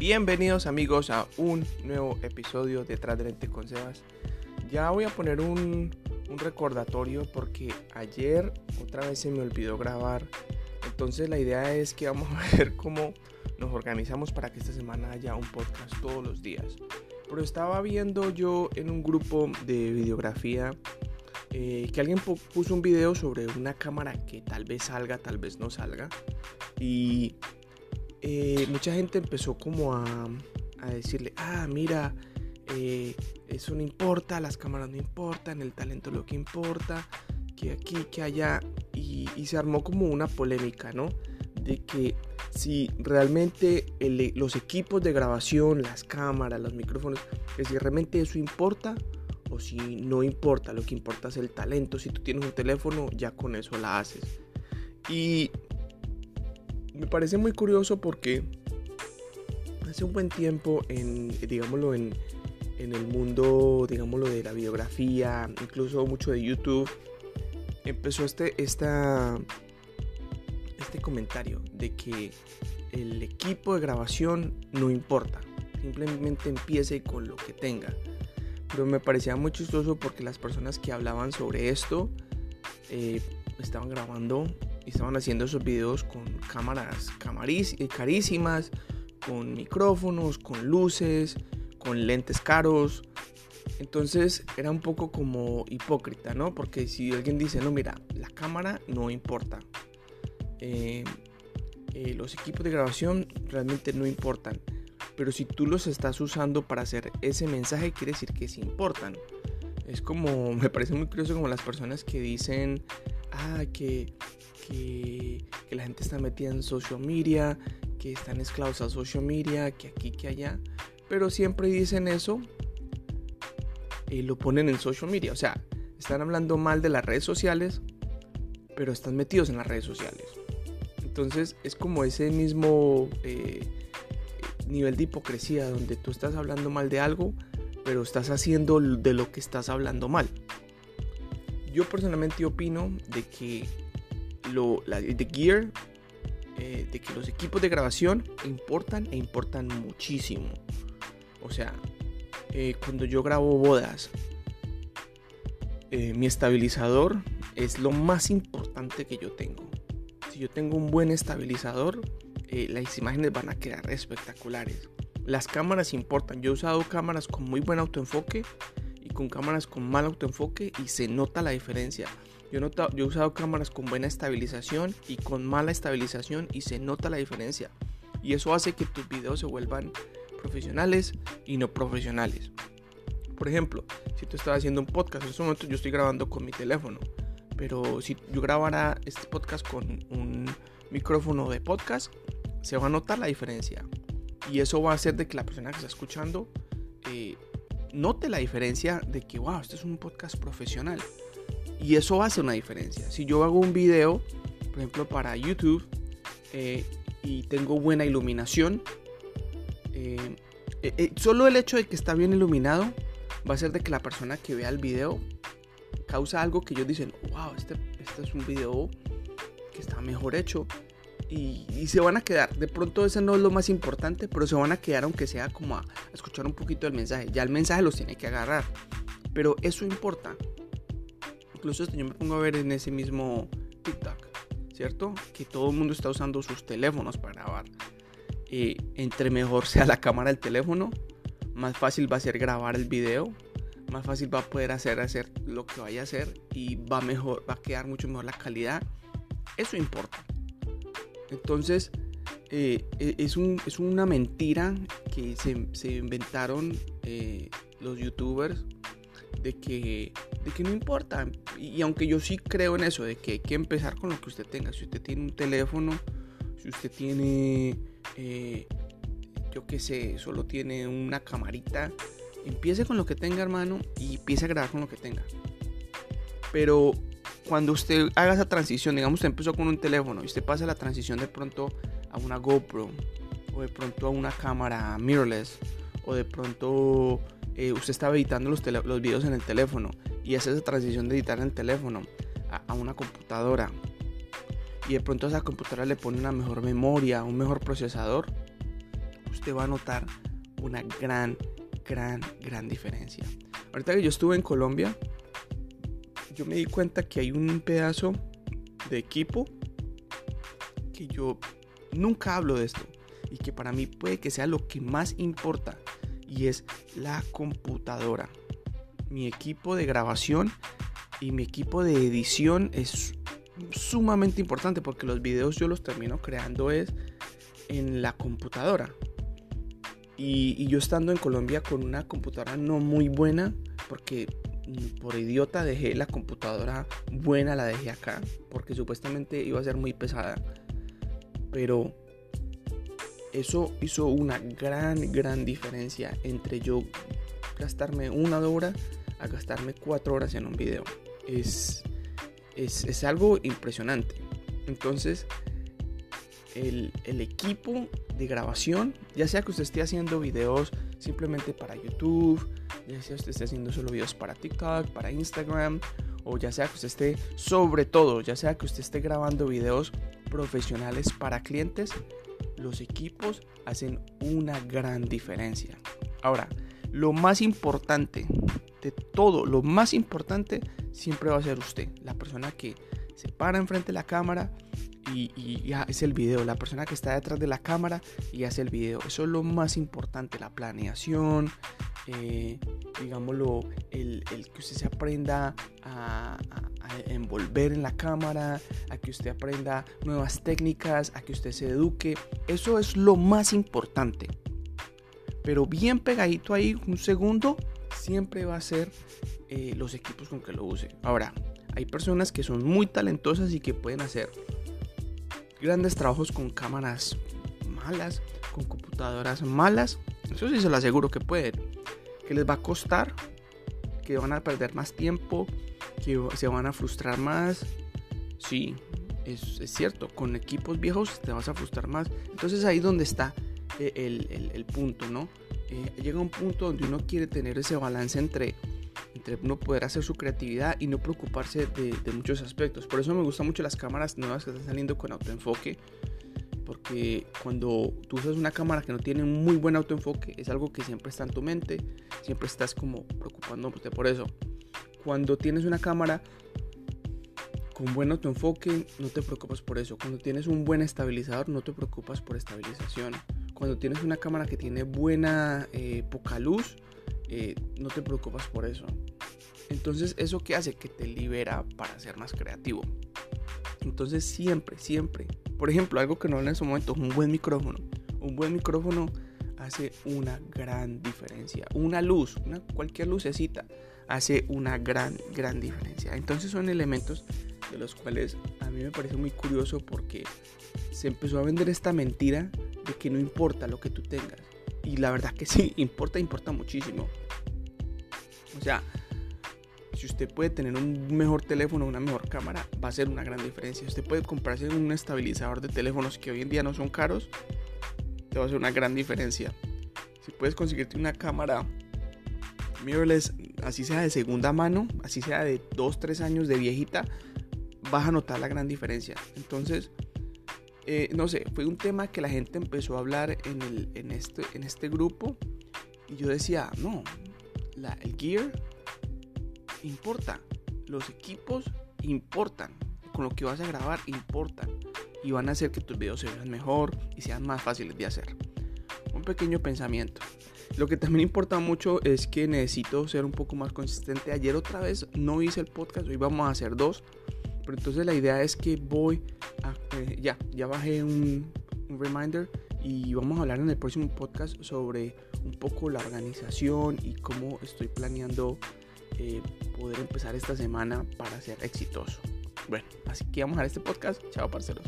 Bienvenidos amigos a un nuevo episodio de Tras de Lente con. Ya voy a poner un, un recordatorio porque ayer otra vez se me olvidó grabar. Entonces la idea es que vamos a ver cómo nos organizamos para que esta semana haya un podcast todos los días. Pero estaba viendo yo en un grupo de videografía eh, que alguien puso un video sobre una cámara que tal vez salga, tal vez no salga. Y eh, mucha gente empezó como a, decirle, ah, mira, eh, eso no importa, las cámaras no importan, el talento lo que importa, que aquí, que allá. Y, se armó como una polémica, ¿no? De que si realmente los equipos de grabación, las cámaras, los micrófonos, que si realmente eso importa o si no importa, lo que importa es el talento. Si tú tienes un teléfono, ya con eso la haces. Y me parece muy curioso porque hace un buen tiempo en, digámoslo, en, en el mundo, digámoslo, de la biografía, incluso mucho de YouTube, empezó este, esta, este comentario de que el equipo de grabación no importa, simplemente empiece con lo que tenga. Pero me parecía muy chistoso porque las personas que hablaban sobre esto eh, estaban grabando estaban haciendo esos videos con cámaras eh, carísimas, con micrófonos, con luces, con lentes caros. Entonces era un poco como hipócrita, ¿no? Porque si alguien dice, no, mira, la cámara no importa. Eh, los equipos de grabación realmente no importan pero si tú los estás usando para hacer ese mensaje, quiere decir que sí importan. Es como, me parece muy curioso como las personas que dicen, ah, que, que, la gente está metida en social media, que están esclavos a social media, que aquí, que allá. Pero siempre dicen eso y lo ponen en social media. O sea, están hablando mal de las redes sociales, pero están metidos en las redes sociales. Entonces es como ese mismo... Eh, nivel de hipocresía donde tú estás hablando mal de algo, pero estás haciendo de lo que estás hablando mal. Yo personalmente opino de que lo, de gear, eh, de que los equipos de grabación importan e importan muchísimo. O sea, eh, cuando yo grabo bodas, eh, mi estabilizador es lo más importante que yo tengo. Si yo tengo un buen estabilizador, eh, las imágenes van a quedar espectaculares. Las cámaras importan. Yo he usado cámaras con muy buen autoenfoque y con cámaras con mal autoenfoque y se nota la diferencia. Yo, yo he usado cámaras con buena estabilización y con mala estabilización y se nota la diferencia. Y eso hace que tus videos se vuelvan profesionales y no profesionales. Por ejemplo, si tú estás haciendo un podcast, en este momento yo estoy grabando con mi teléfono. Pero si yo grabara este podcast con un micrófono de podcast, se va a notar la diferencia. Y eso va a hacer de que la persona que está escuchando eh, note la diferencia de que, wow, este es un podcast profesional. Y eso hace una diferencia. Si yo hago un video, por ejemplo, para YouTube, eh, y tengo buena iluminación, eh, solo el hecho de que está bien iluminado va a hacer de que la persona que vea el video causa algo que ellos dicen, wow, este, este es un video que está mejor hecho y, se van a quedar. De pronto ese no es lo más importante, pero se van a quedar aunque sea como a, escuchar un poquito el mensaje. Ya el mensaje los tiene que agarrar. Pero eso importa. Incluso yo me pongo a ver en ese mismo TikTok, ¿cierto? Que todo el mundo está usando sus teléfonos para grabar. Entre mejor sea la cámara del teléfono, más fácil va a ser grabar el video, más fácil va a poder hacer, hacer lo que vaya a hacer y va mejor, va a quedar mucho mejor la calidad. Eso importa. Entonces, eh, e, es, una mentira que se, inventaron eh, los youtubers de que, de que no importa. Y, aunque yo sí creo en eso, de que hay que empezar con lo que usted tenga. Si usted tiene un teléfono, si usted tiene, eh, yo qué sé, solo tiene una camarita, empiece con lo que tenga, hermano, y empiece a grabar con lo que tenga. Pero cuando usted haga esa transición, digamos, usted empezó con un teléfono y usted pasa la transición de pronto a una GoPro o de pronto a una cámara mirrorless o de pronto eh, usted estaba editando los, videos en el teléfono y hace esa transición de editar en el teléfono a, una computadora y de pronto a esa computadora le pone una mejor memoria, un mejor procesador, usted va a notar una gran, gran, gran diferencia. Ahorita que yo estuve en Colombia, yo me di cuenta que hay un pedazo de equipo que yo nunca hablo de esto y que para mí puede que sea lo que más importa y es la computadora. Mi equipo de grabación y mi equipo de edición es sumamente importante porque los videos yo los termino creando es en la computadora. Y, yo estando en Colombia con una computadora no muy buena, porque por idiota dejé la computadora buena, la dejé acá, porque supuestamente iba a ser muy pesada. Pero eso hizo una gran, gran diferencia entre yo gastarme una hora a gastarme cuatro horas en un video. Es, es, algo impresionante. Entonces, el, el, equipo de grabación, ya sea que usted esté haciendo videos simplemente para YouTube, ya sea que usted esté haciendo solo videos para TikTok, para Instagram, o ya sea que usted esté, sobre todo, ya sea que usted esté grabando videos profesionales para clientes, los equipos hacen una gran diferencia. Ahora, lo más importante de todo, lo más importante siempre va a ser usted, la persona que se para enfrente de la cámara y, ya es el video, la persona que está detrás de la cámara y hace el video. Eso es lo más importante, la planeación, eh, digámoslo, el, que usted se aprenda a, envolver en la cámara, a que usted aprenda nuevas técnicas, a que usted se eduque. Eso es lo más importante. Pero bien pegadito ahí, un segundo, siempre va a ser eh, los equipos con que lo use. Ahora, hay personas que son muy talentosas y que pueden hacer grandes trabajos con cámaras malas, con computadoras malas. Eso sí se lo aseguro que pueden. Que les va a costar, que van a perder más tiempo, que se van a frustrar más. Sí, es, cierto, con equipos viejos te vas a frustrar más. Entonces ahí donde está eh, el, punto, ¿no? Eh, llega un punto donde uno quiere tener ese balance entre entre uno poder hacer su creatividad y no preocuparse de, muchos aspectos. Por eso me gustan mucho las cámaras nuevas que están saliendo con autoenfoque, porque cuando tú usas una cámara que no tiene muy buen autoenfoque, es algo que siempre está en tu mente, siempre estás como preocupándote por eso. Cuando tienes una cámara con buen autoenfoque, no te preocupas por eso. Cuando tienes un buen estabilizador, no te preocupas por estabilización. Cuando tienes una cámara que tiene buena eh, poca luz, eh, no te preocupas por eso. Entonces, ¿eso que hace? Que te libera para ser más creativo. Entonces, siempre, siempre. Por ejemplo, algo que no hablé en su momento, un buen micrófono. Un buen micrófono hace una gran diferencia. Una luz, una, cualquier lucecita, hace una gran, gran diferencia. Entonces, son elementos de los cuales a mí me parece muy curioso porque se empezó a vender esta mentira de que no importa lo que tú tengas. Y la verdad que sí, importa, importa muchísimo. O sea, si usted puede tener un mejor teléfono, una mejor cámara, va a ser una gran diferencia. Usted puede comprarse un estabilizador de teléfonos que hoy en día no son caros, te va a hacer una gran diferencia. Si puedes conseguirte una cámara mirrorless, así sea de segunda mano, así sea de 2, 3 años de viejita, vas a notar la gran diferencia. Entonces, eh, no sé, fue un tema que la gente empezó a hablar en, el, en, este, en este grupo y yo decía, no, la, el gear importa, los equipos importan, con lo que vas a grabar importan y van a hacer que tus videos se vean mejor y sean más fáciles de hacer. Un pequeño pensamiento. Lo que también importa mucho es que necesito ser un poco más consistente. Ayer otra vez no hice el podcast, hoy vamos a hacer dos. Pero entonces la idea es que voy a... Eh, ya, ya bajé un, reminder y vamos a hablar en el próximo podcast sobre un poco la organización y cómo estoy planeando eh, poder empezar esta semana para ser exitoso. Bueno, así que vamos a este podcast. Chao, parceros.